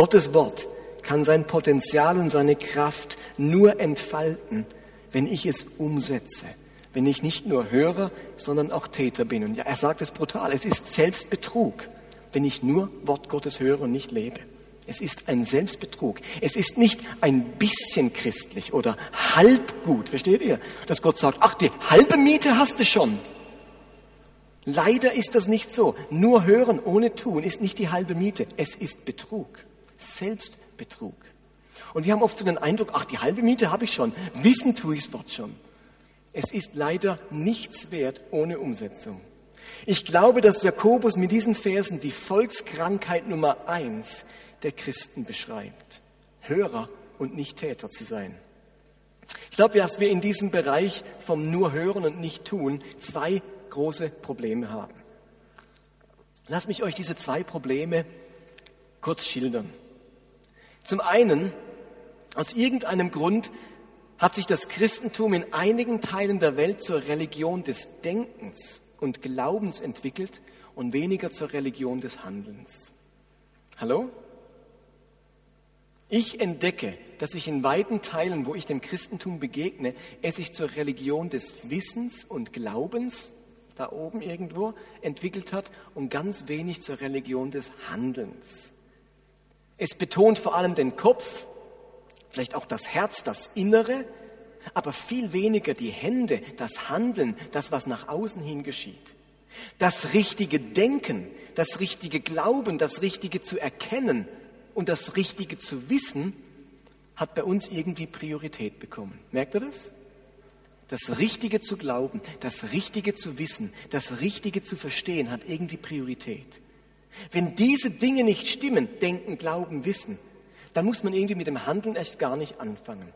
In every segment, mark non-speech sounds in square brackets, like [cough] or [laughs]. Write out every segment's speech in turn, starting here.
Gottes Wort kann sein Potenzial und seine Kraft nur entfalten, wenn ich es umsetze, wenn ich nicht nur Hörer, sondern auch Täter bin. Und ja, er sagt es brutal, es ist Selbstbetrug, wenn ich nur Wort Gottes höre und nicht lebe. Es ist ein Selbstbetrug. Es ist nicht ein bisschen christlich oder halb gut, versteht ihr? Dass Gott sagt, ach, die halbe Miete hast du schon. Leider ist das nicht so. Nur hören ohne tun ist nicht die halbe Miete. Es ist Betrug. Selbstbetrug. Und wir haben oft so den Eindruck, ach, die halbe Miete habe ich schon. Wissen tue ich das Wort schon. Es ist leider nichts wert ohne Umsetzung. Ich glaube, dass Jakobus mit diesen Versen die Volkskrankheit Nummer eins der Christen beschreibt. Hörer und nicht Täter zu sein. Ich glaube, dass wir in diesem Bereich vom nur hören und nicht tun zwei große Probleme haben. Lasst mich euch diese zwei Probleme kurz schildern. Zum einen, aus irgendeinem Grund hat sich das Christentum in einigen Teilen der Welt zur Religion des Denkens und Glaubens entwickelt und weniger zur Religion des Handelns. Hallo? Ich entdecke, dass sich in weiten Teilen, wo ich dem Christentum begegne, es sich zur Religion des Wissens und Glaubens da oben irgendwo entwickelt hat und ganz wenig zur Religion des Handelns. Es betont vor allem den Kopf, vielleicht auch das Herz, das Innere, aber viel weniger die Hände, das Handeln, das, was nach außen hin geschieht. Das richtige Denken, das richtige Glauben, das richtige zu erkennen und das richtige zu wissen, hat bei uns irgendwie Priorität bekommen. Merkt ihr das? Das Richtige zu glauben, das Richtige zu wissen, das Richtige zu verstehen, hat irgendwie Priorität. Wenn diese Dinge nicht stimmen, denken, glauben, wissen, dann muss man irgendwie mit dem Handeln erst gar nicht anfangen.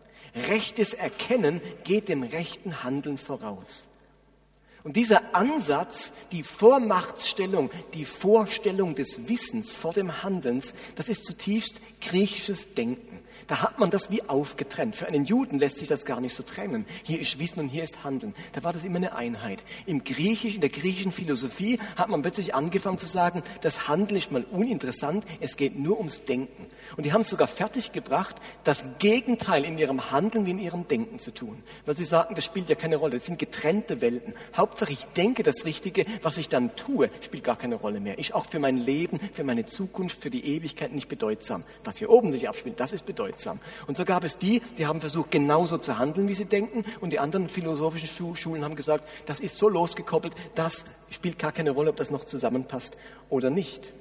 Rechtes Erkennen geht dem rechten Handeln voraus. Und dieser Ansatz, die Vormachtstellung, die Vorstellung des Wissens vor dem Handelns, das ist zutiefst griechisches Denken. Da hat man das wie aufgetrennt. Für einen Juden lässt sich das gar nicht so trennen. Hier ist Wissen und hier ist Handeln. Da war das immer eine Einheit. Im Griechisch, in der griechischen Philosophie hat man plötzlich angefangen zu sagen, das Handeln ist mal uninteressant, es geht nur ums Denken. Und die haben es sogar fertiggebracht, das Gegenteil in ihrem Handeln wie in ihrem Denken zu tun. Weil sie sagten, das spielt ja keine Rolle, das sind getrennte Welten. Hauptsache ich denke das Richtige, was ich dann tue, spielt gar keine Rolle mehr. Ist auch für mein Leben, für meine Zukunft, für die Ewigkeit nicht bedeutsam. Was hier oben sich abspielt, das ist bedeutsam bedeutsam. Und so gab es die, die haben versucht, genauso zu handeln, wie sie denken, und die anderen philosophischen Schulen haben gesagt, das ist so losgekoppelt, das spielt gar keine Rolle, ob das noch zusammenpasst oder nicht.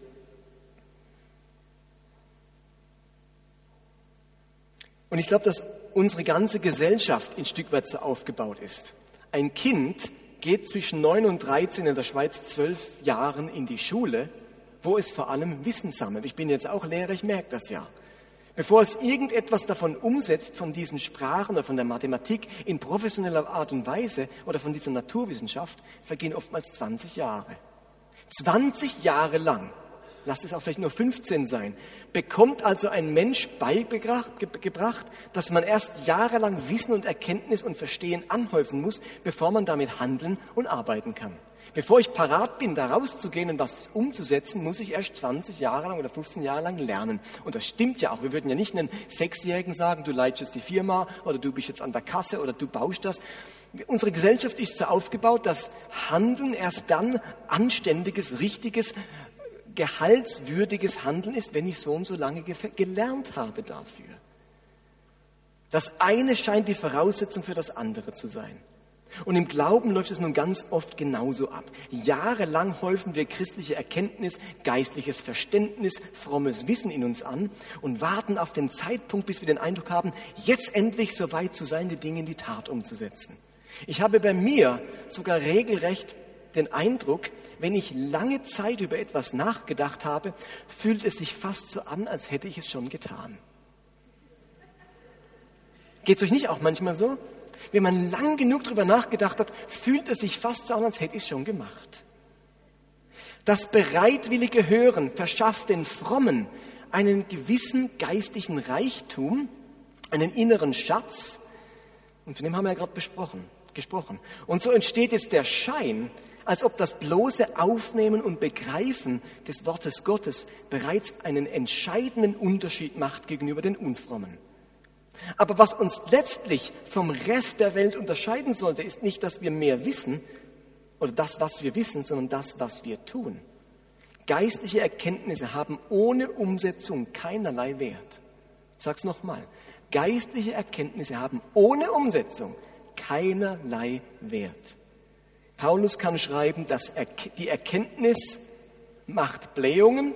Und ich glaube, dass unsere ganze Gesellschaft ein Stück weit so aufgebaut ist. Ein Kind geht zwischen 9 und 13 in der Schweiz zwölf Jahren in die Schule, wo es vor allem Wissen sammelt. Ich bin jetzt auch Lehrer, ich merke das ja. Bevor es irgendetwas davon umsetzt, von diesen Sprachen oder von der Mathematik in professioneller Art und Weise oder von dieser Naturwissenschaft, vergehen oftmals 20 Jahre. 20 Jahre lang, lasst es auch vielleicht nur 15 sein, bekommt also ein Mensch beigebracht, dass man erst jahrelang Wissen und Erkenntnis und Verstehen anhäufen muss, bevor man damit handeln und arbeiten kann. Bevor ich parat bin, da rauszugehen und was umzusetzen, muss ich erst 20 Jahre lang oder 15 Jahre lang lernen. Und das stimmt ja auch. Wir würden ja nicht einem Sechsjährigen sagen, du leitest die Firma oder du bist jetzt an der Kasse oder du baust das. Unsere Gesellschaft ist so aufgebaut, dass Handeln erst dann anständiges, richtiges, gehaltswürdiges Handeln ist, wenn ich so und so lange gelernt habe dafür. Das eine scheint die Voraussetzung für das andere zu sein. Und im Glauben läuft es nun ganz oft genauso ab. Jahrelang häufen wir christliche Erkenntnis, geistliches Verständnis, frommes Wissen in uns an und warten auf den Zeitpunkt, bis wir den Eindruck haben, jetzt endlich so weit zu sein, die Dinge in die Tat umzusetzen. Ich habe bei mir sogar regelrecht den Eindruck, wenn ich lange Zeit über etwas nachgedacht habe, fühlt es sich fast so an, als hätte ich es schon getan. Geht es euch nicht auch manchmal so? Wenn man lang genug darüber nachgedacht hat, fühlt es sich fast so an, als hätte ich es schon gemacht. Das bereitwillige Hören verschafft den Frommen einen gewissen geistlichen Reichtum, einen inneren Schatz. Und von dem haben wir ja gerade besprochen, gesprochen. Und so entsteht jetzt der Schein, als ob das bloße Aufnehmen und Begreifen des Wortes Gottes bereits einen entscheidenden Unterschied macht gegenüber den Unfrommen. Aber was uns letztlich vom Rest der Welt unterscheiden sollte, ist nicht, dass wir mehr wissen oder das, was wir wissen, sondern das, was wir tun. Geistliche Erkenntnisse haben ohne Umsetzung keinerlei Wert. Ich sag's nochmal. Geistliche Erkenntnisse haben ohne Umsetzung keinerlei Wert. Paulus kann schreiben, dass die Erkenntnis macht Blähungen,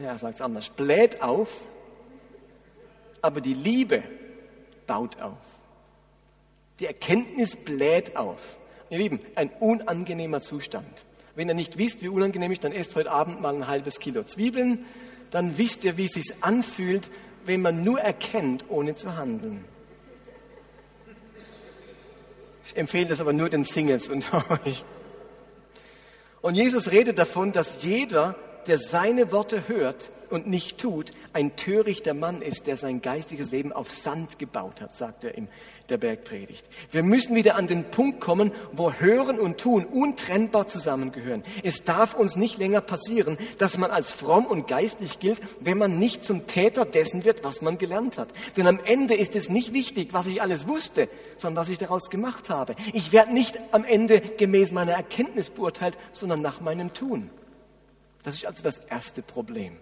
er sagt es anders, bläht auf, aber die Liebe baut auf. Die Erkenntnis bläht auf. Ihr Lieben, ein unangenehmer Zustand. Wenn ihr nicht wisst, wie unangenehm ist, dann esst heute Abend mal ein halbes Kilo Zwiebeln, dann wisst ihr, wie es sich anfühlt, wenn man nur erkennt, ohne zu handeln. Ich empfehle das aber nur den Singles unter [laughs] euch. Und Jesus redet davon, dass jeder, der seine Worte hört und nicht tut, ein törichter Mann ist, der sein geistiges Leben auf Sand gebaut hat, sagt er in der Bergpredigt. Wir müssen wieder an den Punkt kommen, wo Hören und Tun untrennbar zusammengehören. Es darf uns nicht länger passieren, dass man als fromm und geistlich gilt, wenn man nicht zum Täter dessen wird, was man gelernt hat. Denn am Ende ist es nicht wichtig, was ich alles wusste, sondern was ich daraus gemacht habe. Ich werde nicht am Ende gemäß meiner Erkenntnis beurteilt, sondern nach meinem Tun. Das ist also das erste Problem.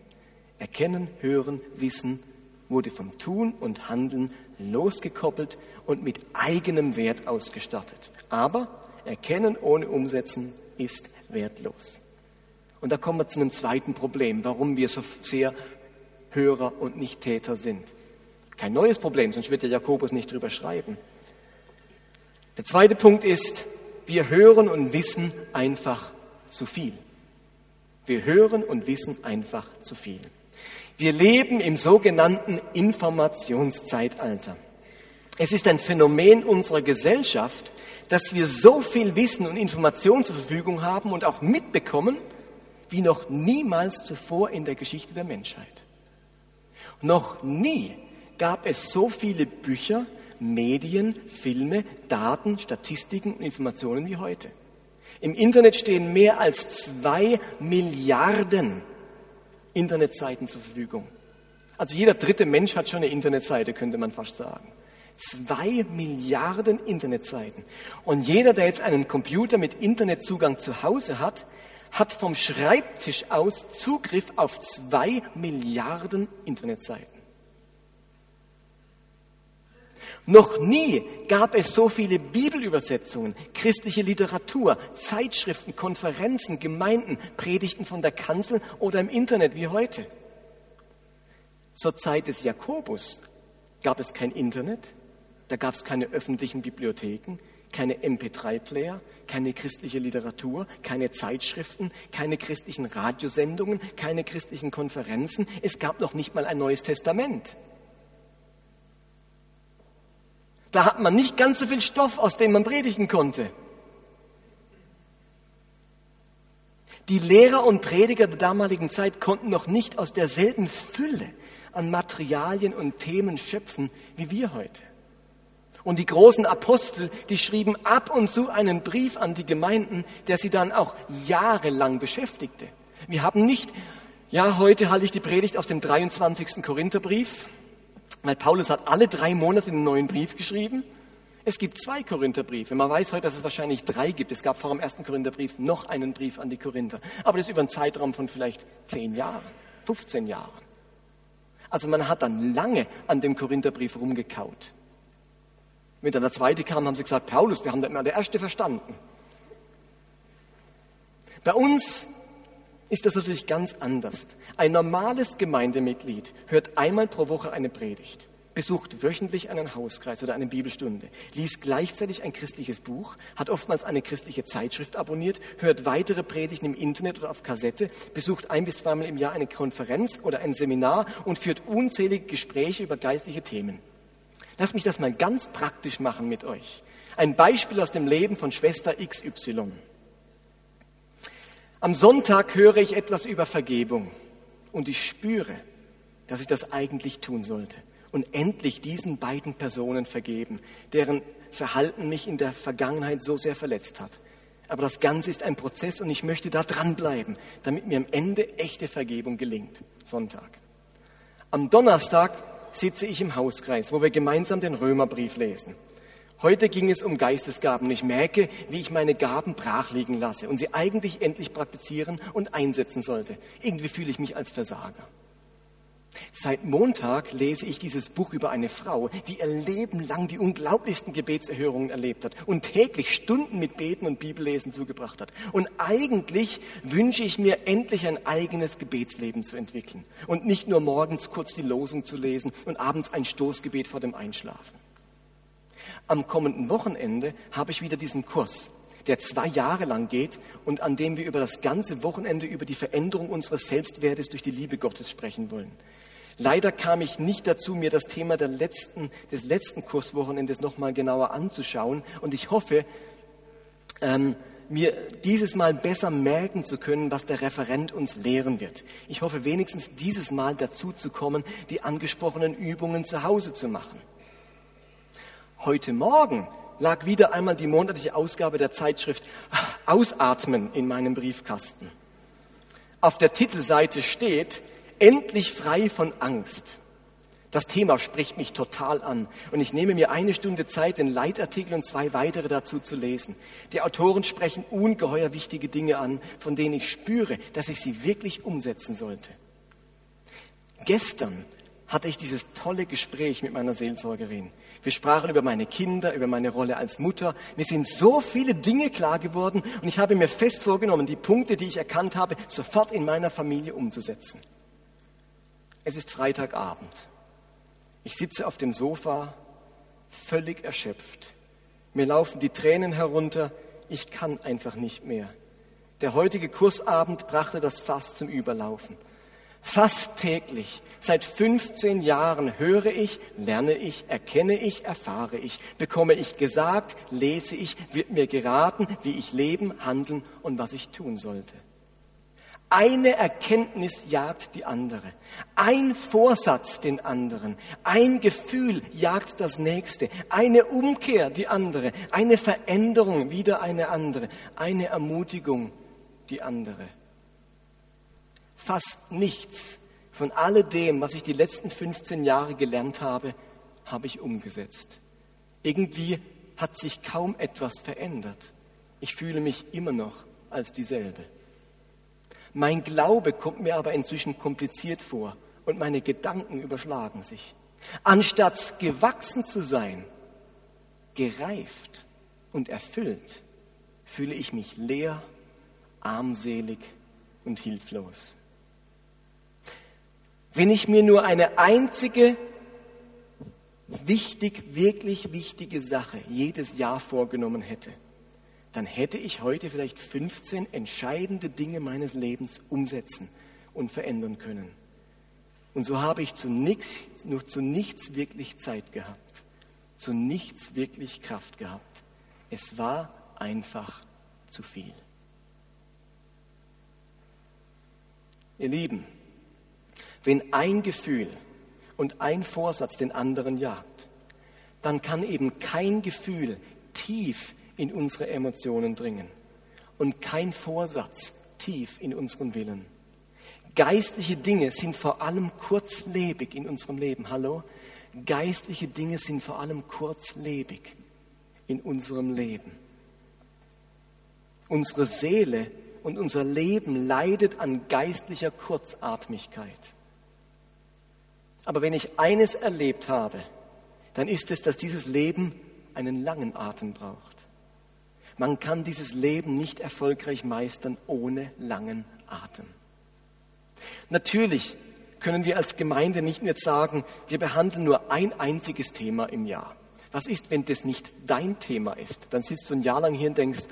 Erkennen, hören, wissen wurde vom Tun und Handeln losgekoppelt und mit eigenem Wert ausgestattet. Aber Erkennen ohne Umsetzen ist wertlos. Und da kommen wir zu einem zweiten Problem, warum wir so sehr Hörer und nicht Täter sind. Kein neues Problem, sonst wird der Jakobus nicht drüber schreiben. Der zweite Punkt ist, wir hören und wissen einfach zu viel. Wir hören und wissen einfach zu viel. Wir leben im sogenannten Informationszeitalter. Es ist ein Phänomen unserer Gesellschaft, dass wir so viel Wissen und Information zur Verfügung haben und auch mitbekommen, wie noch niemals zuvor in der Geschichte der Menschheit. Noch nie gab es so viele Bücher, Medien, Filme, Daten, Statistiken und Informationen wie heute. Im Internet stehen mehr als zwei Milliarden Internetseiten zur Verfügung. Also jeder dritte Mensch hat schon eine Internetseite, könnte man fast sagen. Zwei Milliarden Internetseiten. Und jeder, der jetzt einen Computer mit Internetzugang zu Hause hat, hat vom Schreibtisch aus Zugriff auf zwei Milliarden Internetseiten. Noch nie gab es so viele Bibelübersetzungen, christliche Literatur, Zeitschriften, Konferenzen, Gemeinden, Predigten von der Kanzel oder im Internet wie heute. Zur Zeit des Jakobus gab es kein Internet, da gab es keine öffentlichen Bibliotheken, keine MP3-Player, keine christliche Literatur, keine Zeitschriften, keine christlichen Radiosendungen, keine christlichen Konferenzen. Es gab noch nicht mal ein neues Testament. Da hat man nicht ganz so viel Stoff, aus dem man predigen konnte. Die Lehrer und Prediger der damaligen Zeit konnten noch nicht aus derselben Fülle an Materialien und Themen schöpfen wie wir heute. Und die großen Apostel, die schrieben ab und zu einen Brief an die Gemeinden, der sie dann auch jahrelang beschäftigte. Wir haben nicht, ja, heute halte ich die Predigt aus dem 23. Korintherbrief, weil Paulus hat alle drei Monate einen neuen Brief geschrieben. Es gibt zwei Korintherbriefe. Man weiß heute, dass es wahrscheinlich drei gibt. Es gab vor dem ersten Korintherbrief noch einen Brief an die Korinther. Aber das über einen Zeitraum von vielleicht zehn Jahren, 15 Jahren. Also man hat dann lange an dem Korintherbrief rumgekaut. Wenn dann der zweite kam, haben sie gesagt, Paulus, wir haben da immer der erste verstanden. Bei uns ist das natürlich ganz anders. Ein normales Gemeindemitglied hört einmal pro Woche eine Predigt, besucht wöchentlich einen Hauskreis oder eine Bibelstunde, liest gleichzeitig ein christliches Buch, hat oftmals eine christliche Zeitschrift abonniert, hört weitere Predigten im Internet oder auf Kassette, besucht ein bis zweimal im Jahr eine Konferenz oder ein Seminar und führt unzählige Gespräche über geistliche Themen. Lass mich das mal ganz praktisch machen mit euch. Ein Beispiel aus dem Leben von Schwester XY. Am Sonntag höre ich etwas über Vergebung und ich spüre, dass ich das eigentlich tun sollte und endlich diesen beiden Personen vergeben, deren Verhalten mich in der Vergangenheit so sehr verletzt hat. Aber das Ganze ist ein Prozess und ich möchte da dranbleiben, damit mir am Ende echte Vergebung gelingt. Sonntag. Am Donnerstag sitze ich im Hauskreis, wo wir gemeinsam den Römerbrief lesen. Heute ging es um Geistesgaben. Ich merke, wie ich meine Gaben brach liegen lasse und sie eigentlich endlich praktizieren und einsetzen sollte. Irgendwie fühle ich mich als Versager. Seit Montag lese ich dieses Buch über eine Frau, die ihr Leben lang die unglaublichsten Gebetserhörungen erlebt hat und täglich Stunden mit Beten und Bibellesen zugebracht hat. Und eigentlich wünsche ich mir endlich ein eigenes Gebetsleben zu entwickeln und nicht nur morgens kurz die Losung zu lesen und abends ein Stoßgebet vor dem Einschlafen. Am kommenden Wochenende habe ich wieder diesen Kurs, der zwei Jahre lang geht und an dem wir über das ganze Wochenende über die Veränderung unseres Selbstwertes durch die Liebe Gottes sprechen wollen. Leider kam ich nicht dazu, mir das Thema letzten, des letzten Kurswochenendes nochmal genauer anzuschauen. Und ich hoffe, ähm, mir dieses Mal besser merken zu können, was der Referent uns lehren wird. Ich hoffe wenigstens dieses Mal dazu zu kommen, die angesprochenen Übungen zu Hause zu machen. Heute Morgen lag wieder einmal die monatliche Ausgabe der Zeitschrift Ausatmen in meinem Briefkasten. Auf der Titelseite steht, endlich frei von Angst. Das Thema spricht mich total an und ich nehme mir eine Stunde Zeit, den Leitartikel und zwei weitere dazu zu lesen. Die Autoren sprechen ungeheuer wichtige Dinge an, von denen ich spüre, dass ich sie wirklich umsetzen sollte. Gestern hatte ich dieses tolle Gespräch mit meiner Seelsorgerin. Wir sprachen über meine Kinder, über meine Rolle als Mutter. Mir sind so viele Dinge klar geworden und ich habe mir fest vorgenommen, die Punkte, die ich erkannt habe, sofort in meiner Familie umzusetzen. Es ist Freitagabend. Ich sitze auf dem Sofa, völlig erschöpft. Mir laufen die Tränen herunter. Ich kann einfach nicht mehr. Der heutige Kursabend brachte das Fass zum Überlaufen. Fast täglich, seit 15 Jahren höre ich, lerne ich, erkenne ich, erfahre ich, bekomme ich gesagt, lese ich, wird mir geraten, wie ich leben, handeln und was ich tun sollte. Eine Erkenntnis jagt die andere. Ein Vorsatz den anderen. Ein Gefühl jagt das nächste. Eine Umkehr die andere. Eine Veränderung wieder eine andere. Eine Ermutigung die andere. Fast nichts von alledem, was ich die letzten 15 Jahre gelernt habe, habe ich umgesetzt. Irgendwie hat sich kaum etwas verändert. Ich fühle mich immer noch als dieselbe. Mein Glaube kommt mir aber inzwischen kompliziert vor und meine Gedanken überschlagen sich. Anstatt gewachsen zu sein, gereift und erfüllt, fühle ich mich leer, armselig und hilflos. Wenn ich mir nur eine einzige wichtig, wirklich wichtige Sache jedes Jahr vorgenommen hätte, dann hätte ich heute vielleicht 15 entscheidende Dinge meines Lebens umsetzen und verändern können. Und so habe ich zu nichts, nur zu nichts wirklich Zeit gehabt, zu nichts wirklich Kraft gehabt. Es war einfach zu viel. Ihr Lieben, wenn ein Gefühl und ein Vorsatz den anderen jagt, dann kann eben kein Gefühl tief in unsere Emotionen dringen und kein Vorsatz tief in unseren Willen. Geistliche Dinge sind vor allem kurzlebig in unserem Leben. Hallo? Geistliche Dinge sind vor allem kurzlebig in unserem Leben. Unsere Seele und unser Leben leidet an geistlicher Kurzatmigkeit. Aber wenn ich eines erlebt habe, dann ist es, dass dieses Leben einen langen Atem braucht. Man kann dieses Leben nicht erfolgreich meistern ohne langen Atem. Natürlich können wir als Gemeinde nicht nur sagen, wir behandeln nur ein einziges Thema im Jahr. Was ist, wenn das nicht dein Thema ist? Dann sitzt du ein Jahr lang hier und denkst,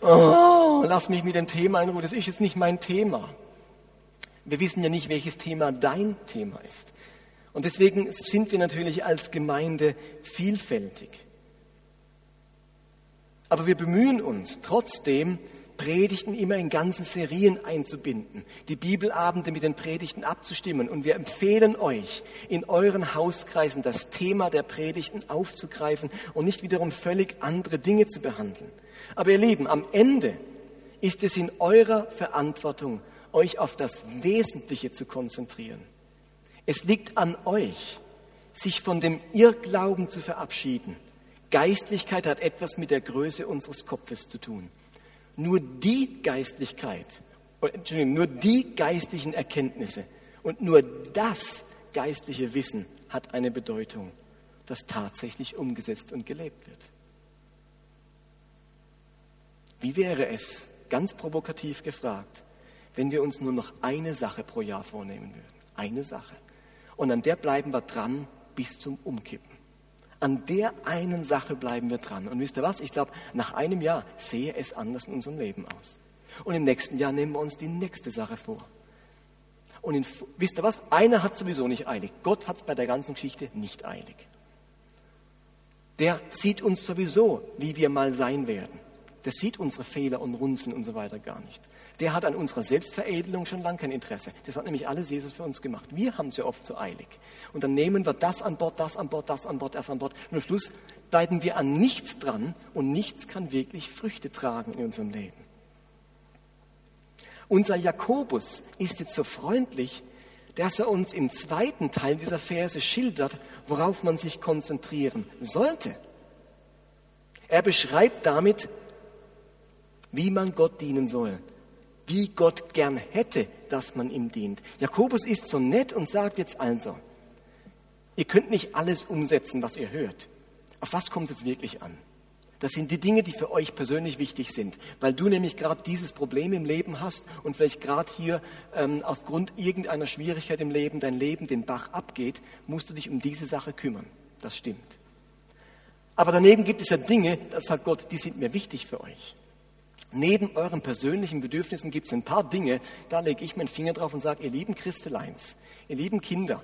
oh, lass mich mit dem Thema in Ruhe, das ist jetzt nicht mein Thema. Wir wissen ja nicht, welches Thema dein Thema ist. Und deswegen sind wir natürlich als Gemeinde vielfältig. Aber wir bemühen uns trotzdem, Predigten immer in ganzen Serien einzubinden, die Bibelabende mit den Predigten abzustimmen. Und wir empfehlen euch, in euren Hauskreisen das Thema der Predigten aufzugreifen und nicht wiederum völlig andere Dinge zu behandeln. Aber ihr Lieben, am Ende ist es in eurer Verantwortung, euch auf das Wesentliche zu konzentrieren. Es liegt an euch, sich von dem Irrglauben zu verabschieden. Geistlichkeit hat etwas mit der Größe unseres Kopfes zu tun. Nur die Geistlichkeit, Entschuldigung, nur die geistlichen Erkenntnisse und nur das geistliche Wissen hat eine Bedeutung, das tatsächlich umgesetzt und gelebt wird. Wie wäre es, ganz provokativ gefragt, wenn wir uns nur noch eine Sache pro Jahr vornehmen würden? Eine Sache. Und an der bleiben wir dran bis zum Umkippen. An der einen Sache bleiben wir dran. Und wisst ihr was? Ich glaube, nach einem Jahr sehe es anders in unserem Leben aus. Und im nächsten Jahr nehmen wir uns die nächste Sache vor. Und in, wisst ihr was? Einer hat sowieso nicht eilig. Gott hat es bei der ganzen Geschichte nicht eilig. Der sieht uns sowieso, wie wir mal sein werden. Der sieht unsere Fehler und Runzeln und so weiter gar nicht der hat an unserer Selbstveredelung schon lange kein Interesse. Das hat nämlich alles Jesus für uns gemacht. Wir haben es ja oft so eilig. Und dann nehmen wir das an Bord, das an Bord, das an Bord, das an Bord. Und am Schluss bleiben wir an nichts dran und nichts kann wirklich Früchte tragen in unserem Leben. Unser Jakobus ist jetzt so freundlich, dass er uns im zweiten Teil dieser Verse schildert, worauf man sich konzentrieren sollte. Er beschreibt damit, wie man Gott dienen soll wie Gott gern hätte, dass man ihm dient. Jakobus ist so nett und sagt jetzt also, ihr könnt nicht alles umsetzen, was ihr hört. Auf was kommt es wirklich an? Das sind die Dinge, die für euch persönlich wichtig sind, weil du nämlich gerade dieses Problem im Leben hast und vielleicht gerade hier ähm, aufgrund irgendeiner Schwierigkeit im Leben dein Leben den Bach abgeht, musst du dich um diese Sache kümmern. Das stimmt. Aber daneben gibt es ja Dinge, das sagt Gott, die sind mir wichtig für euch. Neben euren persönlichen Bedürfnissen gibt es ein paar Dinge, da lege ich meinen Finger drauf und sage, ihr lieben Christeleins, ihr lieben Kinder,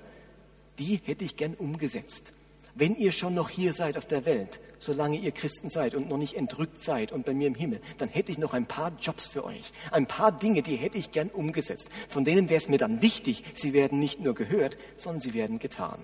die hätte ich gern umgesetzt. Wenn ihr schon noch hier seid auf der Welt, solange ihr Christen seid und noch nicht entrückt seid und bei mir im Himmel, dann hätte ich noch ein paar Jobs für euch. Ein paar Dinge, die hätte ich gern umgesetzt. Von denen wäre es mir dann wichtig, sie werden nicht nur gehört, sondern sie werden getan.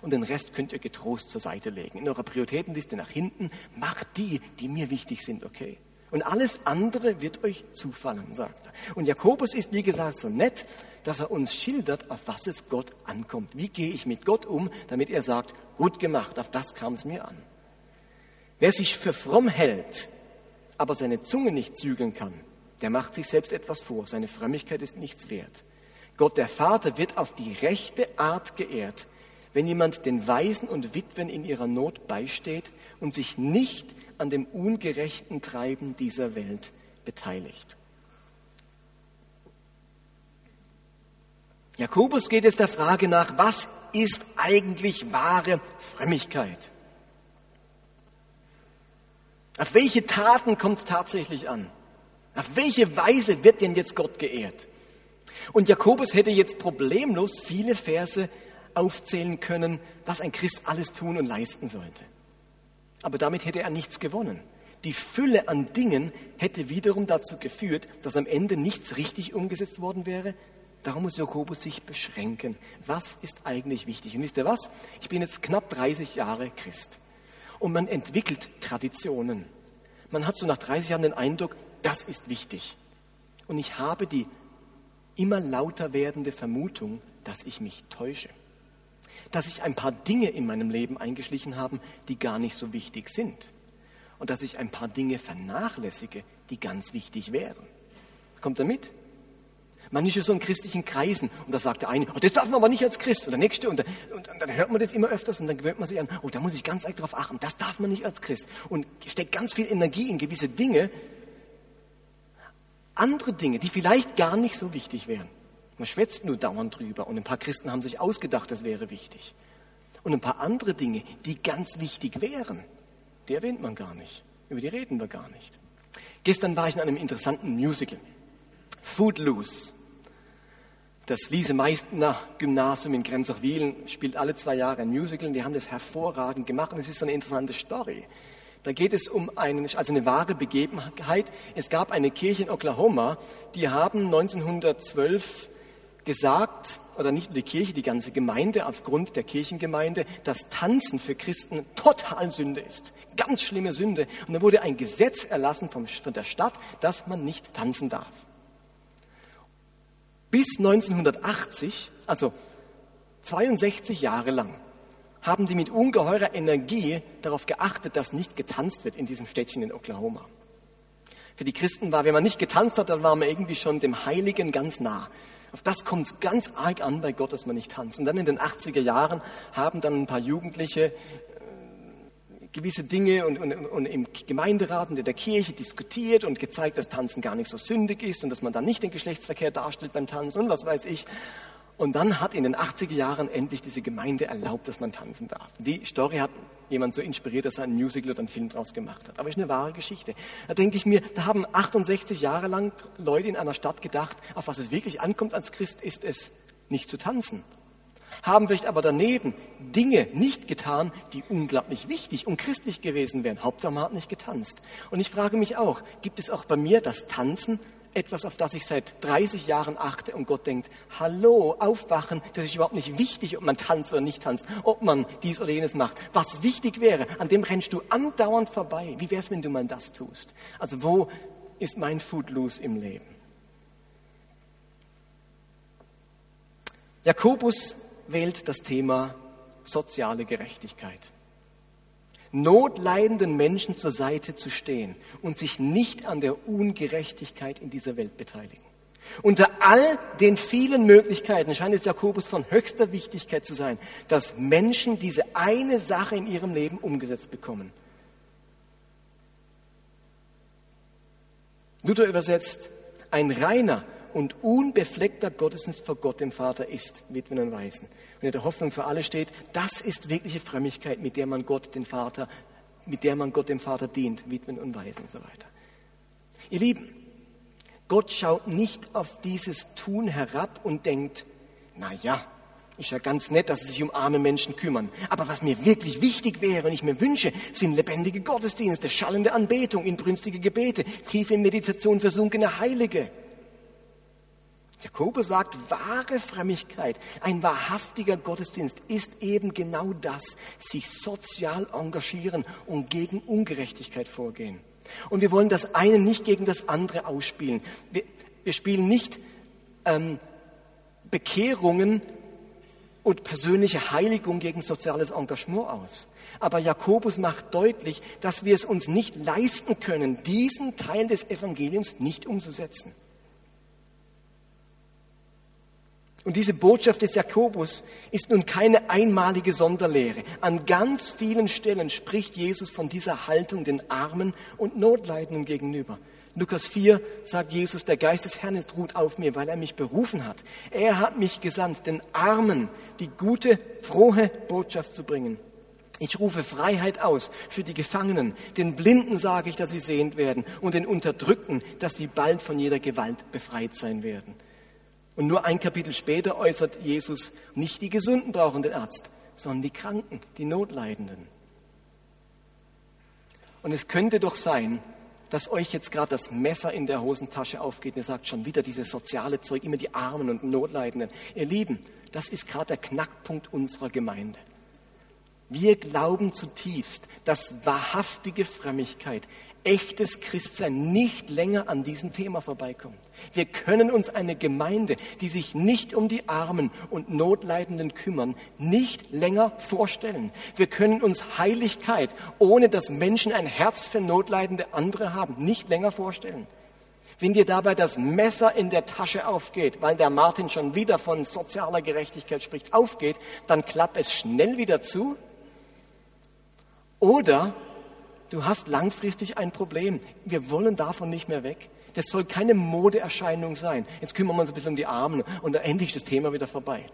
Und den Rest könnt ihr getrost zur Seite legen. In eurer Prioritätenliste nach hinten, macht die, die mir wichtig sind, okay? Und alles andere wird euch zufallen, sagt er. Und Jakobus ist, wie gesagt, so nett, dass er uns schildert, auf was es Gott ankommt. Wie gehe ich mit Gott um, damit er sagt, gut gemacht, auf das kam es mir an. Wer sich für fromm hält, aber seine Zunge nicht zügeln kann, der macht sich selbst etwas vor. Seine Frömmigkeit ist nichts wert. Gott der Vater wird auf die rechte Art geehrt, wenn jemand den Waisen und Witwen in ihrer Not beisteht und sich nicht an dem ungerechten Treiben dieser Welt beteiligt. Jakobus geht es der Frage nach, was ist eigentlich wahre Frömmigkeit? Auf welche Taten kommt es tatsächlich an? Auf welche Weise wird denn jetzt Gott geehrt? Und Jakobus hätte jetzt problemlos viele Verse aufzählen können, was ein Christ alles tun und leisten sollte. Aber damit hätte er nichts gewonnen. Die Fülle an Dingen hätte wiederum dazu geführt, dass am Ende nichts richtig umgesetzt worden wäre. Darum muss Jakobus sich beschränken. Was ist eigentlich wichtig? Und wisst ihr was? Ich bin jetzt knapp 30 Jahre Christ. Und man entwickelt Traditionen. Man hat so nach 30 Jahren den Eindruck, das ist wichtig. Und ich habe die immer lauter werdende Vermutung, dass ich mich täusche dass sich ein paar Dinge in meinem Leben eingeschlichen haben, die gar nicht so wichtig sind. Und dass ich ein paar Dinge vernachlässige, die ganz wichtig wären. Kommt er mit? Man ist ja so in christlichen Kreisen und da sagt der eine, oh, das darf man aber nicht als Christ. Und der nächste, und, und, und, dann hört man das immer öfters und dann gewöhnt man sich an, oh, da muss ich ganz arg drauf achten, das darf man nicht als Christ. Und steckt ganz viel Energie in gewisse Dinge, andere Dinge, die vielleicht gar nicht so wichtig wären. Man schwätzt nur dauernd drüber und ein paar Christen haben sich ausgedacht, das wäre wichtig. Und ein paar andere Dinge, die ganz wichtig wären, die erwähnt man gar nicht. Über die reden wir gar nicht. Gestern war ich in einem interessanten Musical. Footloose. Das Lise Meistner Gymnasium in Grenzach-Wielen spielt alle zwei Jahre ein Musical und die haben das hervorragend gemacht und es ist so eine interessante Story. Da geht es um eine, also eine wahre Begebenheit. Es gab eine Kirche in Oklahoma, die haben 1912 gesagt, oder nicht nur die Kirche, die ganze Gemeinde, aufgrund der Kirchengemeinde, dass Tanzen für Christen total Sünde ist. Ganz schlimme Sünde. Und da wurde ein Gesetz erlassen von der Stadt, dass man nicht tanzen darf. Bis 1980, also 62 Jahre lang, haben die mit ungeheurer Energie darauf geachtet, dass nicht getanzt wird in diesem Städtchen in Oklahoma. Für die Christen war, wenn man nicht getanzt hat, dann war man irgendwie schon dem Heiligen ganz nah. Auf das kommt es ganz arg an bei Gott, dass man nicht tanzt. Und dann in den 80er Jahren haben dann ein paar Jugendliche äh, gewisse Dinge und, und, und im Gemeinderat und in der Kirche diskutiert und gezeigt, dass Tanzen gar nicht so sündig ist und dass man dann nicht den Geschlechtsverkehr darstellt beim Tanzen und was weiß ich. Und dann hat in den 80er Jahren endlich diese Gemeinde erlaubt, dass man tanzen darf. Die Story hat jemand so inspiriert, dass er ein Musical oder einen Film draus gemacht hat. Aber es ist eine wahre Geschichte. Da denke ich mir, da haben 68 Jahre lang Leute in einer Stadt gedacht, auf was es wirklich ankommt als Christ, ist es nicht zu tanzen. Haben vielleicht aber daneben Dinge nicht getan, die unglaublich wichtig und christlich gewesen wären. Hauptsache man hat nicht getanzt. Und ich frage mich auch, gibt es auch bei mir das Tanzen etwas, auf das ich seit 30 Jahren achte und Gott denkt, hallo, aufwachen, das ist überhaupt nicht wichtig, ob man tanzt oder nicht tanzt, ob man dies oder jenes macht. Was wichtig wäre, an dem rennst du andauernd vorbei. Wie wär's, wenn du mal das tust? Also wo ist mein Footloose im Leben? Jakobus wählt das Thema soziale Gerechtigkeit notleidenden Menschen zur Seite zu stehen und sich nicht an der Ungerechtigkeit in dieser Welt beteiligen. Unter all den vielen Möglichkeiten scheint es Jakobus von höchster Wichtigkeit zu sein, dass Menschen diese eine Sache in ihrem Leben umgesetzt bekommen. Luther übersetzt, ein reiner und unbefleckter Gottesdienst vor Gott dem Vater ist Witwen und Waisen und in der Hoffnung für alle steht, das ist wirkliche Frömmigkeit, mit der man Gott den Vater, mit der man Gott dem Vater dient, Witwen und Waisen und so weiter. Ihr Lieben, Gott schaut nicht auf dieses Tun herab und denkt, na ja, ist ja ganz nett, dass sie sich um arme Menschen kümmern. Aber was mir wirklich wichtig wäre und ich mir wünsche, sind lebendige Gottesdienste, schallende Anbetung, inbrünstige Gebete, tiefe Meditation versunkene Heilige. Jakobus sagt, wahre Frömmigkeit, ein wahrhaftiger Gottesdienst ist eben genau das, sich sozial engagieren und gegen Ungerechtigkeit vorgehen. Und wir wollen das eine nicht gegen das andere ausspielen. Wir, wir spielen nicht ähm, Bekehrungen und persönliche Heiligung gegen soziales Engagement aus. Aber Jakobus macht deutlich, dass wir es uns nicht leisten können, diesen Teil des Evangeliums nicht umzusetzen. Und diese Botschaft des Jakobus ist nun keine einmalige Sonderlehre. An ganz vielen Stellen spricht Jesus von dieser Haltung den Armen und Notleidenden gegenüber. Lukas 4 sagt Jesus, der Geist des Herrn ruht auf mir, weil er mich berufen hat. Er hat mich gesandt, den Armen die gute, frohe Botschaft zu bringen. Ich rufe Freiheit aus für die Gefangenen. Den Blinden sage ich, dass sie sehend werden und den Unterdrückten, dass sie bald von jeder Gewalt befreit sein werden. Und nur ein Kapitel später äußert Jesus, nicht die Gesunden brauchen den Arzt, sondern die Kranken, die Notleidenden. Und es könnte doch sein, dass euch jetzt gerade das Messer in der Hosentasche aufgeht und ihr sagt schon wieder dieses soziale Zeug, immer die Armen und Notleidenden. Ihr Lieben, das ist gerade der Knackpunkt unserer Gemeinde. Wir glauben zutiefst, dass wahrhaftige Frömmigkeit echtes Christsein nicht länger an diesem Thema vorbeikommt. Wir können uns eine Gemeinde, die sich nicht um die Armen und Notleidenden kümmern, nicht länger vorstellen. Wir können uns Heiligkeit, ohne dass Menschen ein Herz für notleidende andere haben, nicht länger vorstellen. Wenn dir dabei das Messer in der Tasche aufgeht, weil der Martin schon wieder von sozialer Gerechtigkeit spricht, aufgeht, dann klappt es schnell wieder zu. Oder Du hast langfristig ein Problem. Wir wollen davon nicht mehr weg. Das soll keine Modeerscheinung sein. Jetzt kümmern wir uns ein bisschen um die Armen und dann endlich das Thema wieder vorbei.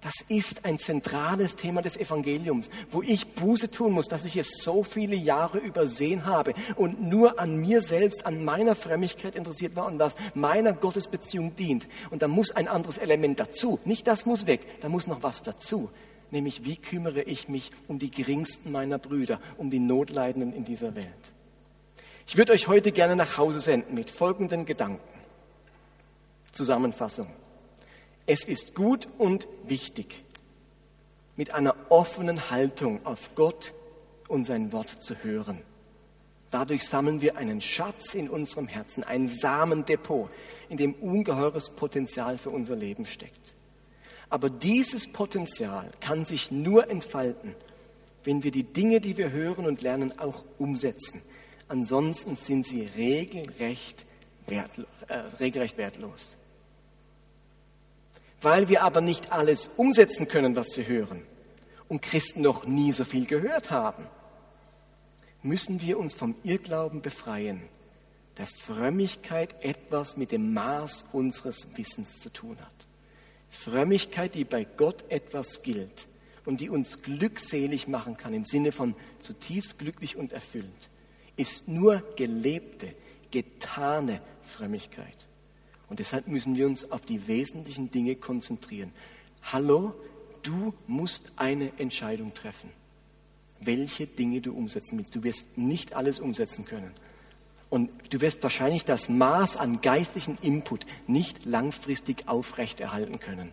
Das ist ein zentrales Thema des Evangeliums, wo ich Buße tun muss, dass ich es so viele Jahre übersehen habe und nur an mir selbst, an meiner Frömmigkeit interessiert war und was meiner Gottesbeziehung dient. Und da muss ein anderes Element dazu. Nicht das muss weg, da muss noch was dazu. Nämlich wie kümmere ich mich um die geringsten meiner Brüder, um die Notleidenden in dieser Welt. Ich würde euch heute gerne nach Hause senden mit folgenden Gedanken. Zusammenfassung. Es ist gut und wichtig, mit einer offenen Haltung auf Gott und sein Wort zu hören. Dadurch sammeln wir einen Schatz in unserem Herzen, ein Samendepot, in dem ungeheures Potenzial für unser Leben steckt. Aber dieses Potenzial kann sich nur entfalten, wenn wir die Dinge, die wir hören und lernen, auch umsetzen. Ansonsten sind sie regelrecht, wertlos, äh, regelrecht wertlos. Weil wir aber nicht alles umsetzen können, was wir hören und Christen noch nie so viel gehört haben, müssen wir uns vom Irrglauben befreien, dass Frömmigkeit etwas mit dem Maß unseres Wissens zu tun hat. Frömmigkeit, die bei Gott etwas gilt und die uns glückselig machen kann im Sinne von zutiefst glücklich und erfüllt, ist nur gelebte, getane Frömmigkeit. Und deshalb müssen wir uns auf die wesentlichen Dinge konzentrieren. Hallo, du musst eine Entscheidung treffen, welche Dinge du umsetzen willst. Du wirst nicht alles umsetzen können. Und du wirst wahrscheinlich das Maß an geistlichen Input nicht langfristig aufrechterhalten können.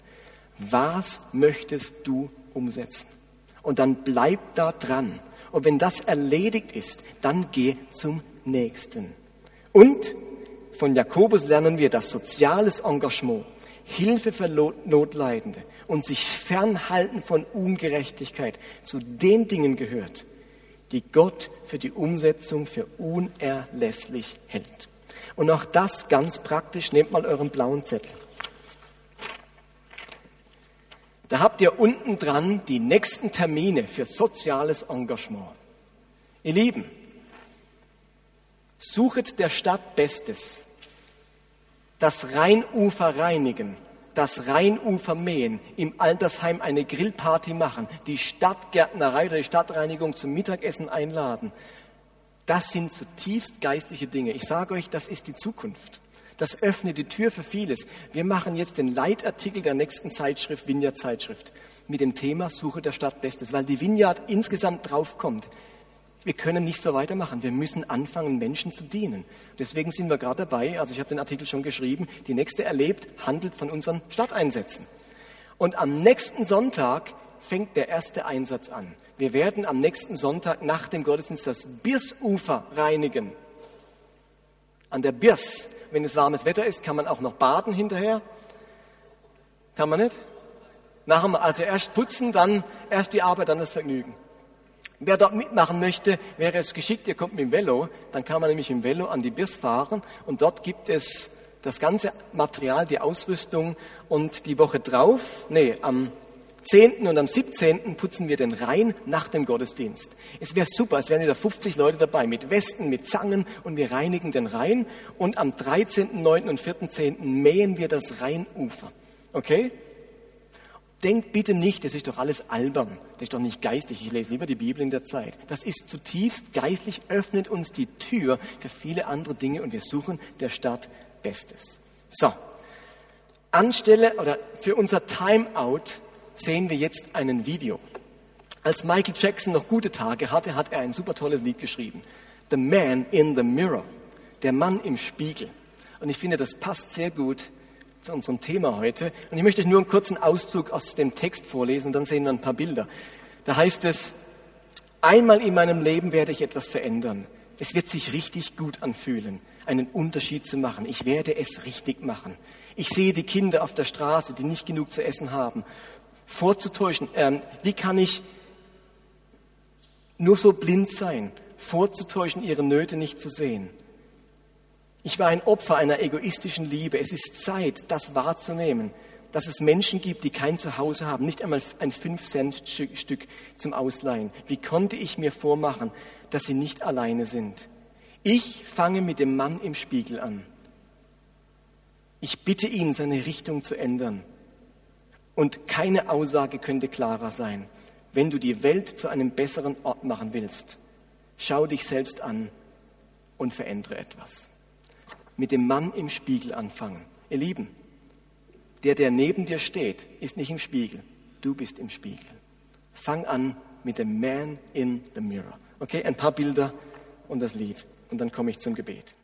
Was möchtest du umsetzen? Und dann bleib da dran. Und wenn das erledigt ist, dann geh zum nächsten. Und von Jakobus lernen wir, dass soziales Engagement, Hilfe für Notleidende und sich fernhalten von Ungerechtigkeit zu den Dingen gehört, die Gott für die Umsetzung für unerlässlich hält. Und auch das ganz praktisch, nehmt mal euren blauen Zettel. Da habt ihr unten dran die nächsten Termine für soziales Engagement. Ihr Lieben, suchet der Stadt Bestes, das Rheinufer reinigen, das Rheinufer mähen, im Altersheim eine Grillparty machen, die Stadtgärtnerei oder die Stadtreinigung zum Mittagessen einladen. Das sind zutiefst geistliche Dinge. Ich sage euch, das ist die Zukunft. Das öffnet die Tür für vieles. Wir machen jetzt den Leitartikel der nächsten Zeitschrift, Vineyard Zeitschrift, mit dem Thema Suche der Stadt Bestes, weil die Vineyard insgesamt draufkommt wir können nicht so weitermachen. Wir müssen anfangen, Menschen zu dienen. Deswegen sind wir gerade dabei, also ich habe den Artikel schon geschrieben, die nächste erlebt, handelt von unseren Stadteinsätzen. Und am nächsten Sonntag fängt der erste Einsatz an. Wir werden am nächsten Sonntag nach dem Gottesdienst das Birsufer reinigen. An der Birs. Wenn es warmes Wetter ist, kann man auch noch baden hinterher. Kann man nicht? Nachher, also erst putzen, dann erst die Arbeit, dann das Vergnügen. Wer dort mitmachen möchte, wäre es geschickt, ihr kommt mit dem Velo, dann kann man nämlich im Velo an die Birs fahren und dort gibt es das ganze Material, die Ausrüstung und die Woche drauf, nee, am 10. und am 17. putzen wir den Rhein nach dem Gottesdienst. Es wäre super, es wären wieder 50 Leute dabei mit Westen, mit Zangen und wir reinigen den Rhein und am 13., 9. und 14. mähen wir das Rheinufer. Okay? Denkt bitte nicht, das ist doch alles albern, das ist doch nicht geistig, ich lese lieber die Bibel in der Zeit. Das ist zutiefst geistlich, öffnet uns die Tür für viele andere Dinge und wir suchen der Stadt Bestes. So, anstelle oder für unser Timeout sehen wir jetzt einen Video. Als Michael Jackson noch gute Tage hatte, hat er ein super tolles Lied geschrieben. The Man in the Mirror, der Mann im Spiegel. Und ich finde, das passt sehr gut zu unserem Thema heute. Und ich möchte euch nur einen kurzen Auszug aus dem Text vorlesen dann sehen wir ein paar Bilder. Da heißt es, einmal in meinem Leben werde ich etwas verändern. Es wird sich richtig gut anfühlen, einen Unterschied zu machen. Ich werde es richtig machen. Ich sehe die Kinder auf der Straße, die nicht genug zu essen haben. Vorzutäuschen, ähm, wie kann ich nur so blind sein, vorzutäuschen, ihre Nöte nicht zu sehen? Ich war ein Opfer einer egoistischen Liebe. Es ist Zeit, das wahrzunehmen, dass es Menschen gibt, die kein Zuhause haben, nicht einmal ein 5-Cent-Stück zum Ausleihen. Wie konnte ich mir vormachen, dass sie nicht alleine sind? Ich fange mit dem Mann im Spiegel an. Ich bitte ihn, seine Richtung zu ändern. Und keine Aussage könnte klarer sein. Wenn du die Welt zu einem besseren Ort machen willst, schau dich selbst an und verändere etwas mit dem Mann im Spiegel anfangen. Ihr Lieben, der, der neben dir steht, ist nicht im Spiegel. Du bist im Spiegel. Fang an mit dem Man in the Mirror. Okay, ein paar Bilder und das Lied. Und dann komme ich zum Gebet.